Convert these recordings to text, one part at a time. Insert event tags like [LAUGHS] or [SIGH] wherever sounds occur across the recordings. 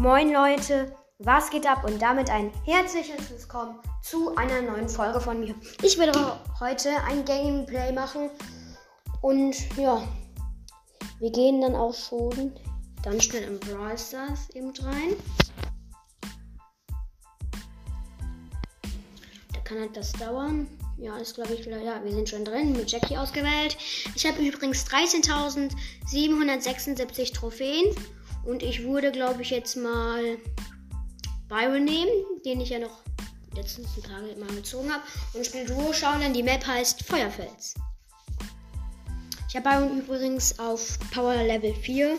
Moin Leute, was geht ab und damit ein herzliches Willkommen zu einer neuen Folge von mir. Ich werde heute ein Gameplay machen und ja, wir gehen dann auch schon ganz schnell in Brawl Stars eben rein. Da kann halt das dauern. Ja, ist glaube ich, ja, wir sind schon drin, mit Jackie ausgewählt. Ich habe übrigens 13.776 Trophäen und ich würde, glaube ich, jetzt mal Byron nehmen, den ich ja noch letztens ein Tage mal gezogen habe. Und spiele Duo schauen, denn die Map heißt Feuerfels. Ich habe Byron übrigens auf Power Level 4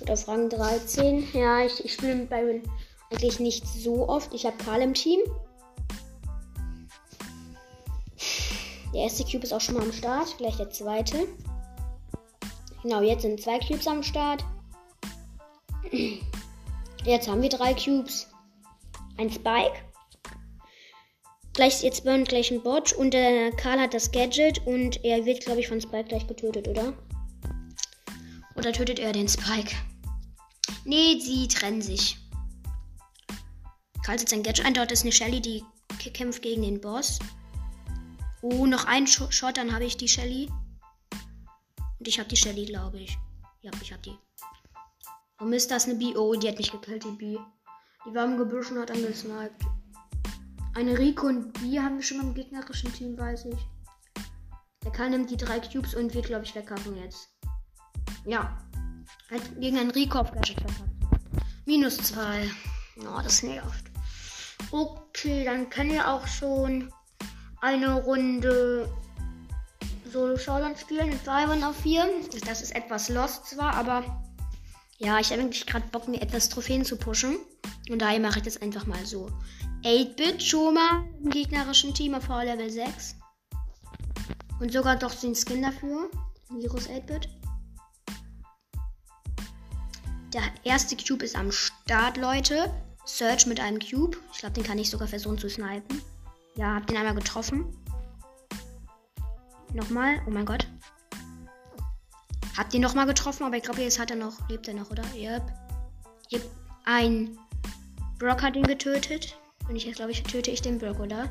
und auf Rang 13. Ja, ich, ich spiele mit Byron eigentlich nicht so oft. Ich habe Karl im Team. Der erste Cube ist auch schon mal am Start, vielleicht der zweite. Genau, jetzt sind zwei Cubes am Start. Jetzt haben wir drei Cubes. Ein Spike. Gleich, jetzt burnt gleich ein Bot und der Karl hat das Gadget und er wird, glaube ich, von Spike gleich getötet, oder? Oder tötet er den Spike? Nee, sie trennen sich. Karl setzt sein Gadget ein. Dort ist eine Shelly, die kämpft gegen den Boss. Oh, noch ein Shot, dann habe ich die Shelly. Und ich habe die Shelly, glaube ich. Ja, ich habe die. Warum ist das eine B? Oh, die hat mich gekillt, die B. Die war im Gebüsch und hat angesniped. Eine Rico und B haben wir schon im gegnerischen Team, weiß ich. Der Karl nimmt die drei Cubes und wird, glaube ich, wegkacken jetzt. Ja. Hat gegen einen Rico auf Gadget verkackt. Minus zwei. Oh, das nervt. Okay, dann können wir auch schon eine Runde Solo Showdown spielen mit 3 auf 4. Das ist etwas lost zwar, aber ja, ich habe eigentlich gerade Bock, mir etwas Trophäen zu pushen. Und daher mache ich das einfach mal so. 8-Bit schon mal im gegnerischen Team auf Level 6. Und sogar doch den Skin dafür. Virus 8-Bit. Der erste Cube ist am Start, Leute. Search mit einem Cube. Ich glaube, den kann ich sogar versuchen zu snipen. Ja, hab den einmal getroffen. Nochmal. Oh mein Gott. Habt ihr nochmal getroffen? Aber ich glaube, jetzt hat er noch. Lebt er noch, oder? Yep. yep. Ein Brock hat ihn getötet. Und ich jetzt glaube ich, töte ich den Brock, oder?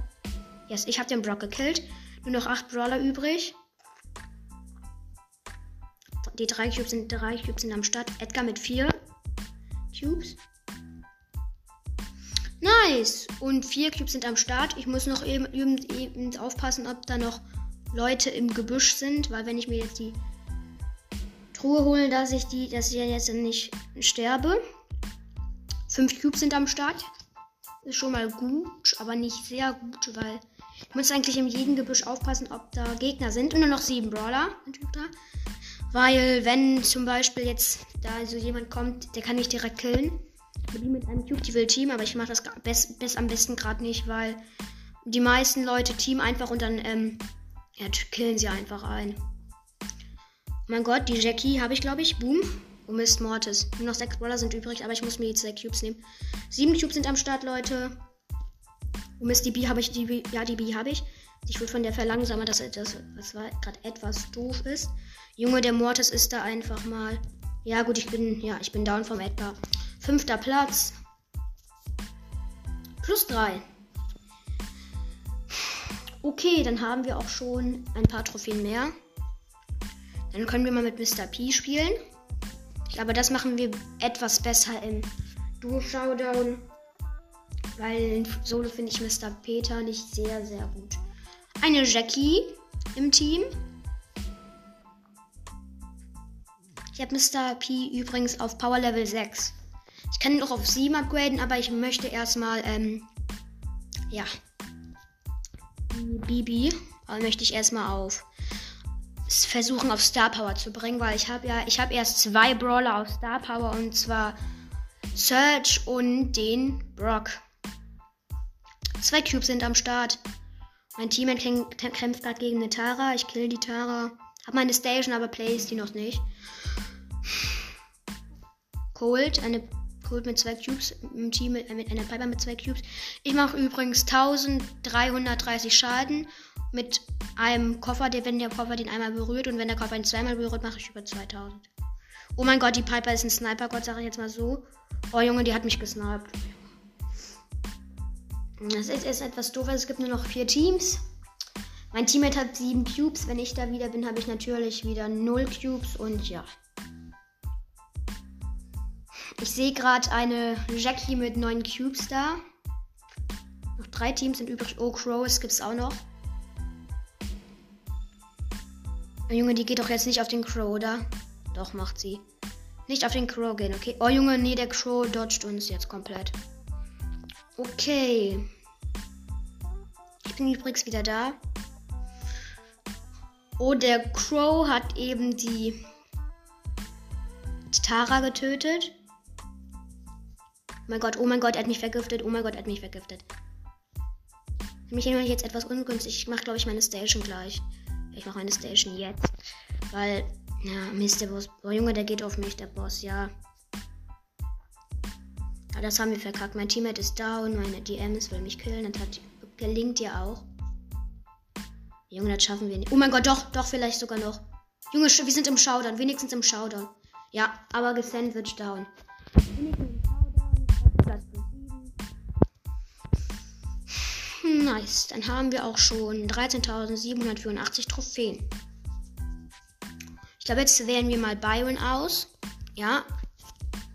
Yes, ich habe den Brock gekillt. Nur noch acht Brawler übrig. Die drei Cubes sind drei Cubes sind am Start. Edgar mit vier Cubes. Nice. Und vier Cubes sind am Start. Ich muss noch eben, eben, eben aufpassen, ob da noch Leute im Gebüsch sind, weil wenn ich mir jetzt die Truhe holen, dass ich die, dass ich jetzt nicht sterbe. Fünf Cubes sind am Start. Ist schon mal gut, aber nicht sehr gut, weil ich muss eigentlich in jedem Gebüsch aufpassen, ob da Gegner sind. Und nur noch sieben Brawler. Weil, wenn zum Beispiel jetzt da so jemand kommt, der kann nicht direkt killen. Die mit einem Cube, die will Team, aber ich mache das best, best am besten gerade nicht, weil die meisten Leute Team einfach und dann ähm, ja, killen sie einfach ein mein Gott, die Jackie habe ich, glaube ich. Boom. Oh Mist, Mortis. Nur noch sechs Brawler sind übrig, aber ich muss mir die zwei Cubes nehmen. Sieben Cubes sind am Start, Leute. Oh Mist, die B habe ich. Die B, ja, die B habe ich. Ich wurde von der verlangsamer, dass das, das gerade etwas doof ist. Junge, der Mortis ist da einfach mal. Ja, gut, ich bin. Ja, ich bin down vom Edgar. Fünfter Platz. Plus drei. Okay, dann haben wir auch schon ein paar Trophäen mehr. Dann können wir mal mit Mr. P spielen. Aber das machen wir etwas besser im Duo Showdown. Weil in Solo finde ich Mr. Peter nicht sehr, sehr gut. Eine Jackie im Team. Ich habe Mr. P übrigens auf Power Level 6. Ich kann ihn auch auf 7 upgraden, aber ich möchte erstmal, ähm, ja, Bibi, aber möchte ich erstmal auf versuchen auf Star Power zu bringen, weil ich habe ja, ich habe erst zwei Brawler auf Star Power und zwar Search und den Brock. Zwei Cubes sind am Start. Mein Team kämpft gerade gegen eine Tara. Ich kill die Tara. Hab meine Station, aber place die noch nicht. Cold, eine Cold mit zwei Cubes im Team mit, mit einer Piper mit zwei Cubes. Ich mache übrigens 1330 Schaden mit einem Koffer, der, wenn der Koffer den einmal berührt und wenn der Koffer ihn zweimal berührt, mache ich über 2000. Oh mein Gott, die Piper ist ein Sniper-Gott, sage ich jetzt mal so. Oh Junge, die hat mich gesniped. Das ist, ist etwas doof, es gibt nur noch vier Teams. Mein Teammate hat sieben Cubes. Wenn ich da wieder bin, habe ich natürlich wieder null Cubes und ja. Ich sehe gerade eine Jackie mit neun Cubes da. Noch drei Teams sind übrig. Oh, gibt es auch noch. Oh, Junge, die geht doch jetzt nicht auf den Crow, oder? Doch, macht sie. Nicht auf den Crow gehen, okay? Oh, Junge, nee, der Crow dodgt uns jetzt komplett. Okay. Ich bin übrigens wieder da. Oh, der Crow hat eben die Tara getötet. Oh mein Gott, oh mein Gott, er hat mich vergiftet. Oh mein Gott, er hat mich vergiftet. Mich jetzt etwas ungünstig. Ich mache, glaube ich, meine Station gleich. Ich mache meine Station jetzt. Weil, ja, der Boss. Oh Junge, der geht auf mich, der Boss, ja. Aber das haben wir verkackt. Mein Teammate ist down, meine DMs will mich killen. Das hat, gelingt ja auch. Junge, das schaffen wir nicht. Oh mein Gott, doch, doch, vielleicht sogar noch. Junge, wir sind im Showdown, wenigstens im Showdown. Ja, aber gesandwiched down. Nice, dann haben wir auch schon 13.784 Trophäen. Ich glaube, jetzt wählen wir mal Byron aus. Ja.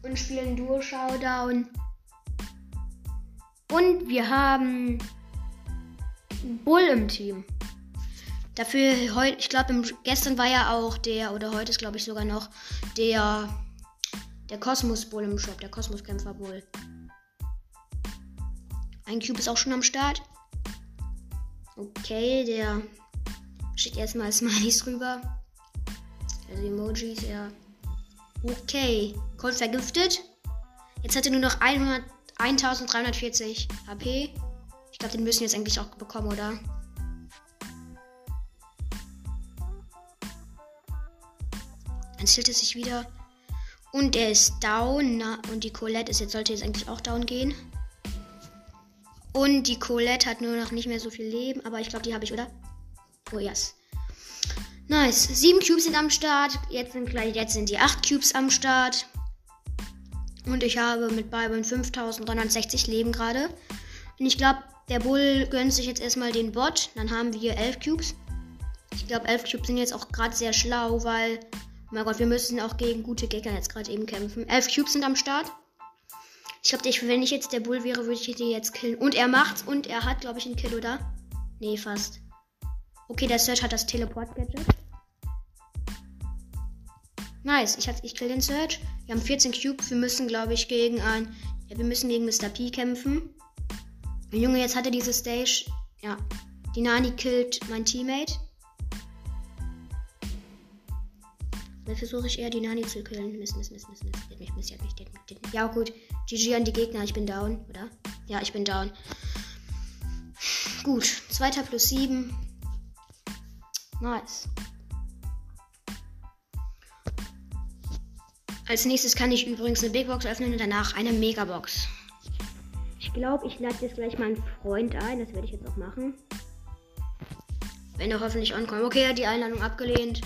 Und spielen Duo Showdown. Und wir haben Bull im Team. Dafür heute, ich glaube, gestern war ja auch der, oder heute ist glaube ich sogar noch, der, der Kosmos Bull im Shop, der Kosmos-Kämpfer Bull. Ein Cube ist auch schon am Start. Okay, der schickt erstmal [LAUGHS] Smileys rüber. Also Emojis, ja. Okay, Colt vergiftet. Jetzt hat er nur noch 100, 1340 HP. Ich glaube, den müssen wir jetzt eigentlich auch bekommen, oder? Dann zählt es sich wieder. Und er ist down. Na, und die Colette ist jetzt, sollte jetzt eigentlich auch down gehen. Und die Colette hat nur noch nicht mehr so viel Leben. Aber ich glaube, die habe ich, oder? Oh, yes. Nice. Sieben Cubes sind am Start. Jetzt sind, gleich, jetzt sind die acht Cubes am Start. Und ich habe mit Byron 5360 Leben gerade. Und ich glaube, der Bull gönnt sich jetzt erstmal den Bot. Dann haben wir elf Cubes. Ich glaube, elf Cubes sind jetzt auch gerade sehr schlau, weil Oh mein Gott, wir müssen auch gegen gute Gegner jetzt gerade eben kämpfen. Elf Cubes sind am Start. Ich glaube, wenn ich jetzt der Bull wäre, würde ich die jetzt killen. Und er macht's und er hat, glaube ich, einen Kill, oder? Nee, fast. Okay, der Search hat das Teleport-Gadget. Nice, ich, ich kill den Search. Wir haben 14 Cubes. Wir müssen, glaube ich, gegen ein. Ja, wir müssen gegen Mr. P kämpfen. Junge, jetzt hat er diese Stage. Ja. Die Nani killt mein Teammate. Dann versuche ich eher die Nani zu killen. Mist, Mist, Mist, Mist, Mist. Die hat mich, Mist, die hat mich, die hat mich, die hat mich. Ja, gut. GG an die Gegner. Ich bin down, oder? Ja, ich bin down. Gut. Zweiter plus sieben. Nice. Als nächstes kann ich übrigens eine Big Box öffnen und danach eine Megabox. Ich glaube, ich lade jetzt gleich meinen Freund ein. Das werde ich jetzt auch machen. Wenn er hoffentlich ankommt. Okay, er hat die Einladung abgelehnt.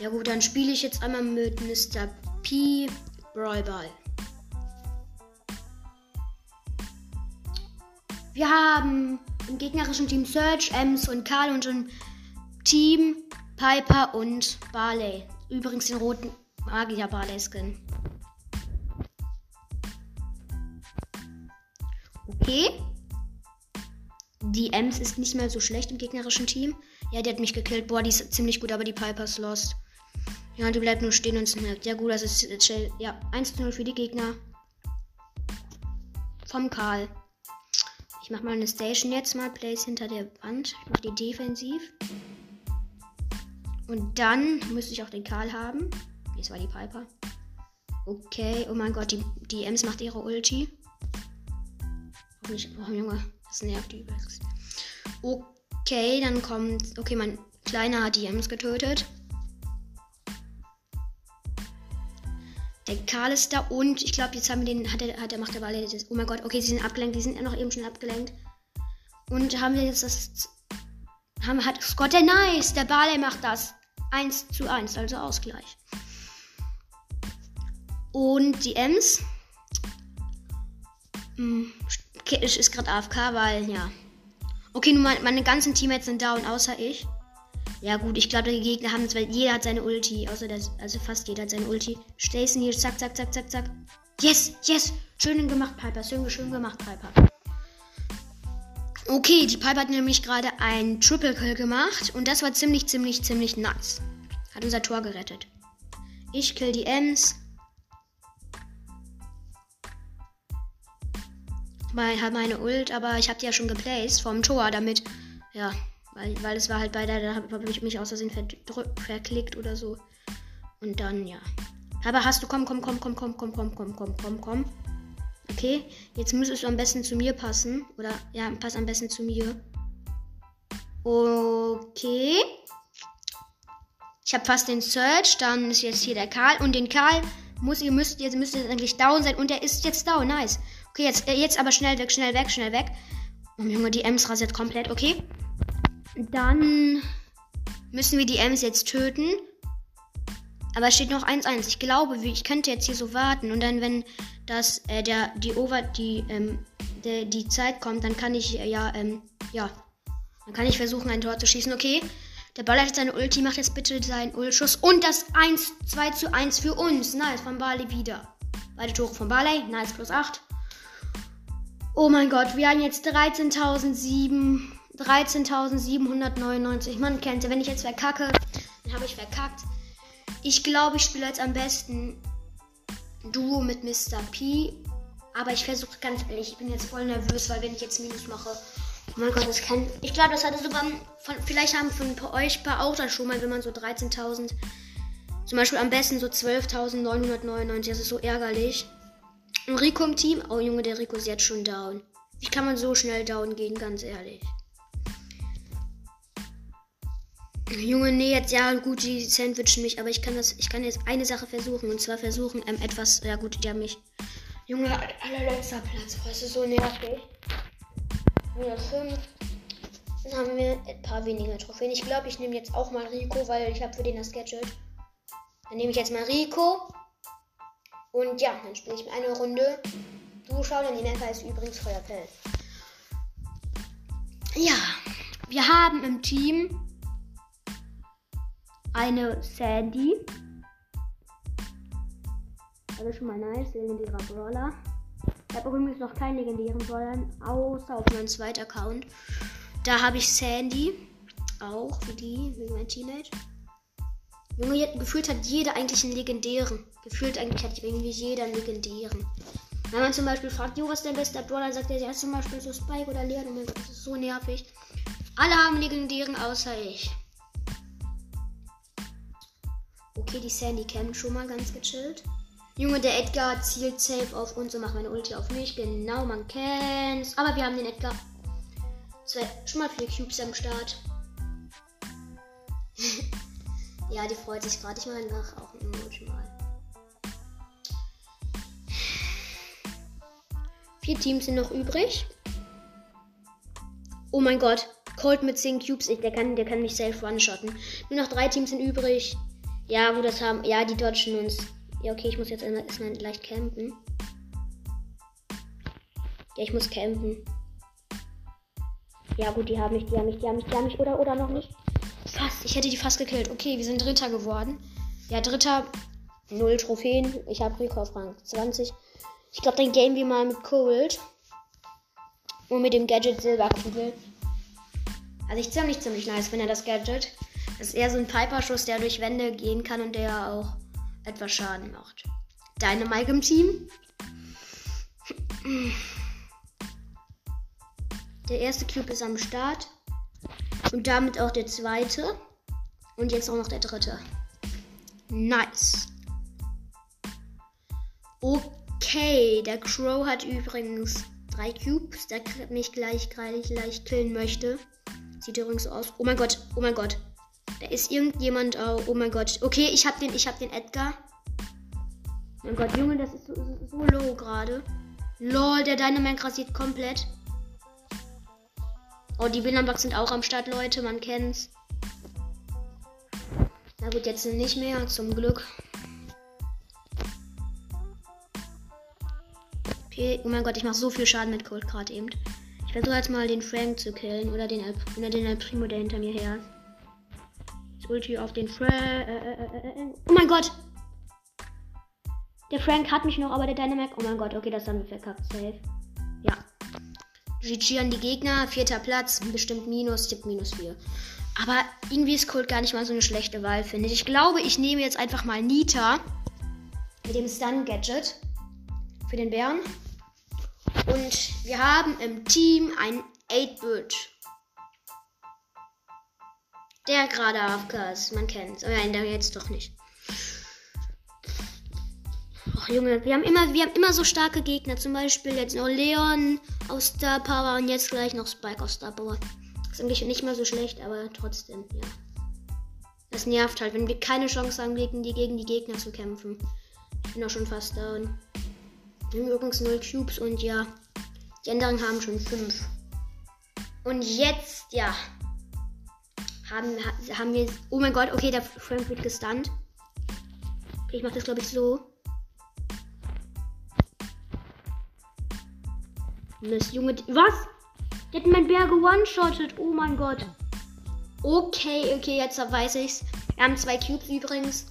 Ja gut, dann spiele ich jetzt einmal mit Mr. P. Brawl Ball. Wir haben im gegnerischen Team Search, Ems und Karl und im Team Piper und Barley. Übrigens den roten Magier Barley Skin. Okay. Die Ems ist nicht mehr so schlecht im gegnerischen Team. Ja, die hat mich gekillt. Boah, die ist ziemlich gut, aber die Piper ist lost. Ja, die bleibt nur stehen und snappt. Ja, gut, das ist chill. Ja, 1 0 für die Gegner. Vom Karl. Ich mach mal eine Station jetzt mal. Place hinter der Wand. Ich mach die defensiv. Und dann müsste ich auch den Karl haben. Das war die Piper. Okay. Oh mein Gott, die, die Ems macht ihre Ulti. Oh, Junge, das nervt übelst. Okay, dann kommt. Okay, mein Kleiner hat die Ems getötet. Der Karl ist da und ich glaube, jetzt haben wir den. Hat er, hat er macht der Ball jetzt. Oh mein Gott, okay, sie sind abgelenkt. Die sind noch eben schon abgelenkt. Und haben wir jetzt das. Haben, hat Scott der Nice. Der Barley macht das. 1 zu 1, also Ausgleich. Und die Ems. Hm, ist gerade AFK, weil, ja. Okay, nur meine, meine ganzen Teammates sind down, außer ich. Ja gut, ich glaube, die Gegner haben es, weil jeder hat seine Ulti. Außer das, also fast jeder hat seine Ulti. Stacy hier, zack, zack, zack, zack, zack. Yes, yes. Schön gemacht, Piper. Schön, schön gemacht, Piper. Okay, die Piper hat nämlich gerade ein Triple Kill gemacht. Und das war ziemlich, ziemlich, ziemlich nice. Hat unser Tor gerettet. Ich kill die Ems. Weil halt meine Ult, aber ich habe die ja schon geplaced vom Tor, damit, ja, weil, weil es war halt bei der, da habe ich mich aus Versehen verklickt oder so. Und dann, ja. Aber hast du, komm, komm, komm, komm, komm, komm, komm, komm, komm, komm, komm. Okay, jetzt müsstest du am besten zu mir passen. Oder, ja, pass am besten zu mir. Okay. Ich habe fast den Search. Dann ist jetzt hier der Karl. Und den Karl muss, ihr müsst, jetzt müsst ihr eigentlich down sein. Und der ist jetzt down. Nice. Okay, jetzt, äh, jetzt aber schnell weg, schnell weg, schnell weg. Oh, Junge, die Ems rasiert komplett. Okay. Dann müssen wir die Ems jetzt töten. Aber es steht noch 1-1. Ich glaube, ich könnte jetzt hier so warten. Und dann, wenn das, äh, der, die Over, die, ähm, der, die Zeit kommt, dann kann ich, äh, ja, ähm, ja. Dann kann ich versuchen, ein Tor zu schießen. Okay. Der Ball hat seine Ulti. Macht jetzt bitte seinen Ultschuss. Und das 1, 2 zu 1 für uns. Nice. Von Barley wieder. Beide Tore von Barley. Nice. Plus 8. Oh mein Gott. Wir haben jetzt 13.007. 13.799. Man kennt. Wenn ich jetzt verkacke, dann habe ich verkackt. Ich glaube, ich spiele jetzt am besten Duo mit Mr. P. Aber ich versuche ganz ehrlich, ich bin jetzt voll nervös, weil wenn ich jetzt Minus mache, oh mein Gott, das kann. Ich glaube, das hatte sogar von, vielleicht haben von euch paar auch das schon mal, wenn man so 13.000, zum Beispiel am besten so 12.999, das ist so ärgerlich. Und Rico im Team, oh Junge, der Rico ist jetzt schon down. Wie kann man so schnell down gehen, ganz ehrlich? Junge, nee, jetzt ja gut, die sandwichen mich, aber ich kann das, ich kann jetzt eine Sache versuchen und zwar versuchen, ähm, etwas, ja gut, die haben mich. Junge, allerletzter Platz, das ist so nervig. Nur fünf. Dann haben wir ein paar weniger Trophäen. Ich glaube, ich nehme jetzt auch mal Rico, weil ich habe für den das Gadget. Dann nehme ich jetzt mal Rico. Und ja, dann spiele ich eine Runde. Du schau, dann die Map ist übrigens Feuerfeld. Ja, wir haben im Team eine Sandy. Also schon mal nice, legendärer Brawler. Ich habe übrigens noch keinen legendären Brawler, außer auf meinem zweiten Account. Da habe ich Sandy. Auch wie die, wie mein Teenage. Junge, gefühlt hat jeder eigentlich einen legendären. Gefühlt eigentlich hat irgendwie jeder einen legendären. Wenn man zum Beispiel fragt, jo, was ist dein bester Brawler, sagt er, ja zum Beispiel so Spike oder Leon. Gott, das ist so nervig. Alle haben legendären, außer ich. Okay, die Sandy campt schon mal ganz gechillt. Junge, der Edgar zielt safe auf uns und macht meine Ulti auf mich. Genau, man kennt's. Aber wir haben den Edgar. Zwei, schon mal vier Cubes am Start. [LAUGHS] ja, die freut sich gerade. Ich mache nach auch ein Emoji mal. Vier Teams sind noch übrig. Oh mein Gott. Colt mit 10 Cubes. Der, kann, der kann mich safe one-shotten. Nur noch drei Teams sind übrig. Ja, gut, das haben. Ja, die dodgen uns. Ja, okay, ich muss jetzt erstmal leicht campen. Ja, ich muss campen. Ja, gut, die haben mich, die haben mich, die haben mich, die haben mich, oder, oder noch nicht. Fast, ich hätte die fast gekillt. Okay, wir sind Dritter geworden. Ja, Dritter, null Trophäen. Ich habe Rico auf Rang 20. Ich glaube, dann gehen wir mal mit Cold. Und mit dem Gadget Silberkugel. Also ich ziemlich, ziemlich nice, wenn er das Gadget. Das ist eher so ein Piper-Schuss, der durch Wände gehen kann und der auch etwas Schaden macht. Deine Mike im Team? Der erste Cube ist am Start. Und damit auch der zweite. Und jetzt auch noch der dritte. Nice. Okay, der Crow hat übrigens drei Cubes, der mich gleich, gleich, gleich killen möchte. Sieht übrigens so aus. Oh mein Gott, oh mein Gott. Da ist irgendjemand. Oh, oh mein Gott. Okay, ich hab den, ich hab den Edgar. Mein Gott, Junge, das ist so, so low gerade. Lol, der Dynamax rasiert komplett. Oh, die Willenbugs sind auch am Start, Leute. Man kennt's. Na gut, jetzt nicht mehr, zum Glück. Okay, oh mein Gott, ich mache so viel Schaden mit Cold gerade eben. Ich versuche jetzt mal den Frank zu killen oder den El, oder den El Primo, der hinter mir her ist. Jetzt Ulti auf den Frank. Äh, äh, äh, oh mein Gott! Der Frank hat mich noch, aber der Dynamac. Oh mein Gott, okay, das haben wir verkackt. Safe. Ja. GG an die Gegner. Vierter Platz. Bestimmt Minus. Tipp minus 4. Aber irgendwie ist Cold gar nicht mal so eine schlechte Wahl, finde ich. Ich glaube, ich nehme jetzt einfach mal Nita mit dem Stun-Gadget für den Bären. Und wir haben im Team einen 8-Bit. Der gerade AFK ist, man kennt's. Oh nein, der jetzt doch nicht. Ach Junge, wir haben immer, wir haben immer so starke Gegner. Zum Beispiel jetzt noch Leon aus Star Power und jetzt gleich noch Spike aus Star Power. Ist eigentlich nicht mal so schlecht, aber trotzdem, ja. Das nervt halt, wenn wir keine Chance haben, gegen die, gegen die Gegner zu kämpfen. Ich bin auch schon fast down. Wir haben übrigens 0 Cubes und ja, die anderen haben schon 5. Und jetzt, ja, haben, haben wir. Oh mein Gott, okay, der Frank wird gestunt. Ich mach das glaube ich so. Mist, Junge. Was? Der hat mein Bär one-shottet. Oh mein Gott. Okay, okay, jetzt weiß ich's. Wir haben zwei Cubes übrigens.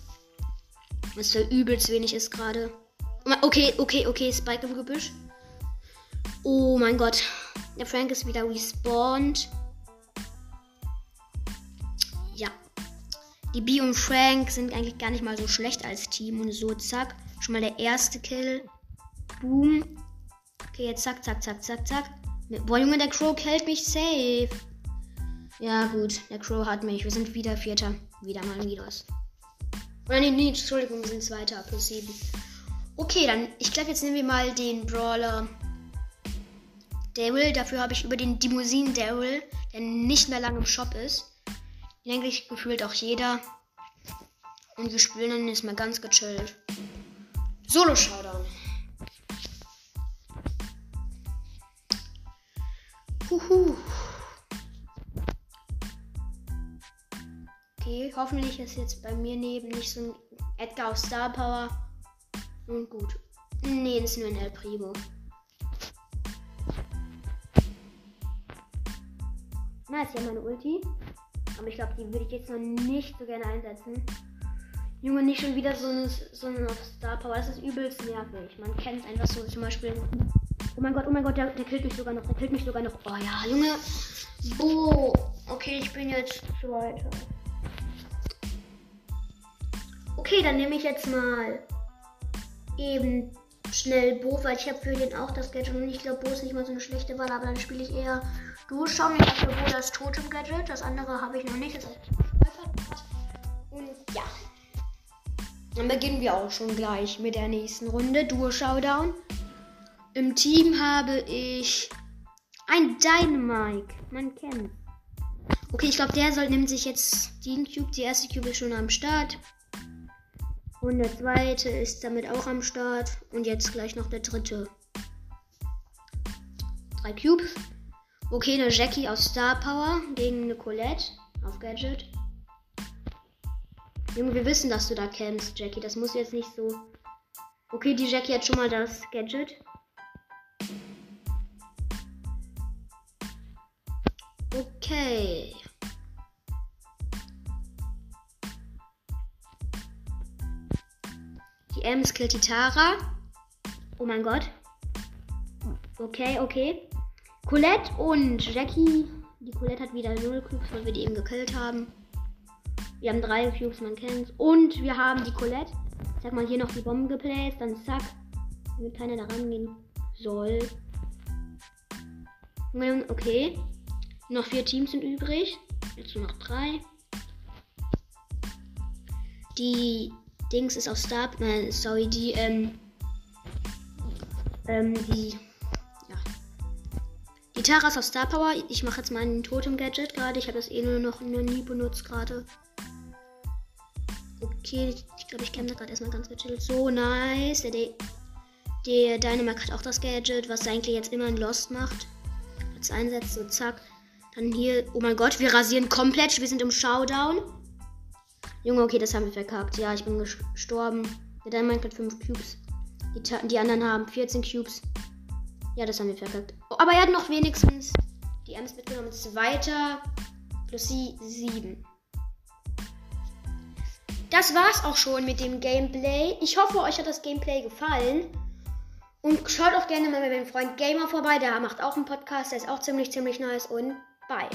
Was für übelst wenig ist gerade. Okay, okay, okay, Spike im Gebüsch. Oh mein Gott. Der Frank ist wieder respawned. Ja. Die B und Frank sind eigentlich gar nicht mal so schlecht als Team. Und so, zack. Schon mal der erste Kill. Boom. Okay, jetzt zack, zack, zack, zack, zack. Boah, Junge, der Crow hält mich safe. Ja, gut. Der Crow hat mich. Wir sind wieder Vierter. Wieder mal Midos. Oder nee, nee, Entschuldigung, wir sind Zweiter. Plus 7. Okay, dann, ich glaube, jetzt nehmen wir mal den Brawler Daryl. Dafür habe ich über den Limousinen Daryl, der nicht mehr lange im Shop ist. Den eigentlich gefühlt auch jeder. Und wir spielen dann jetzt mal ganz gechillt. Solo-Showdown. Huhu. Okay, hoffentlich ist jetzt bei mir neben nicht so ein Edgar aus Star Power. Und gut. Nee, das ist nur ein El Primo. Na, ist ja meine Ulti. Aber ich glaube, die würde ich jetzt noch nicht so gerne einsetzen. Junge, nicht schon wieder so ein, so ein Star Power. Das ist übelst nervig. Man kennt einfach so zum Beispiel Oh mein Gott, oh mein Gott, der, der killt mich sogar noch. Der killt mich sogar noch. Oh ja, Junge. Oh, okay, ich bin jetzt Zweiter. Okay, dann nehme ich jetzt mal eben schnell Bo, weil ich habe für den auch das Gadget und ich glaube, Bo ist nicht mal so eine schlechte Wahl, aber dann spiele ich eher Du. Schau mir dafür Bo das Totem-Gadget. Das andere habe ich noch nicht. Das und ja. Dann beginnen wir auch schon gleich mit der nächsten Runde. Duo Showdown. Im Team habe ich ein Dynamike. Man kennt. Okay, ich glaube, der soll nimmt sich jetzt den Cube. Die erste Cube ist schon am Start. Und der zweite ist damit auch am Start. Und jetzt gleich noch der dritte. Drei Cubes. Okay, eine Jackie aus Star Power gegen eine Colette auf Gadget. Junge, wir wissen, dass du da kennst, Jackie. Das muss jetzt nicht so. Okay, die Jackie hat schon mal das Gadget. Okay. Die Ems killt die Tara. Oh mein Gott. Okay, okay. Colette und Jackie. Die Colette hat wieder 0 Cubes, weil wir die eben gekillt haben. Wir haben drei Cubes, man kennt's. Und wir haben die Colette. Ich sag mal hier noch die Bomben geplaced. Dann zack. Damit keiner da rangehen soll. Okay. Noch vier Teams sind übrig. Jetzt nur noch drei. Die Dings ist aus Star. Äh, sorry, die, ähm. Ähm, die. Die ist aus Star Power. Ich mache jetzt meinen Totem-Gadget gerade. Ich habe das eh nur noch, nie benutzt gerade. Okay, ich glaube, ich kämpfe gerade erstmal ganz gechillt. So nice. Der, der Dynamac hat auch das Gadget, was eigentlich jetzt immer ein Lost macht. Jetzt einsetzt, so zack. Dann hier, oh mein Gott, wir rasieren komplett. Wir sind im Showdown. Junge, okay, das haben wir verkackt. Ja, ich bin gestorben. Der Dynamite hat 5 Cubes. Die, die, anderen haben 14 Cubes. Ja, das haben wir verkackt. Aber er hat noch wenigstens die Ems mitgenommen. Zweiter plus sie sieben. Das war's auch schon mit dem Gameplay. Ich hoffe, euch hat das Gameplay gefallen. Und schaut auch gerne mal bei meinem Freund Gamer vorbei. Der macht auch einen Podcast. Der ist auch ziemlich, ziemlich nice. Und bye.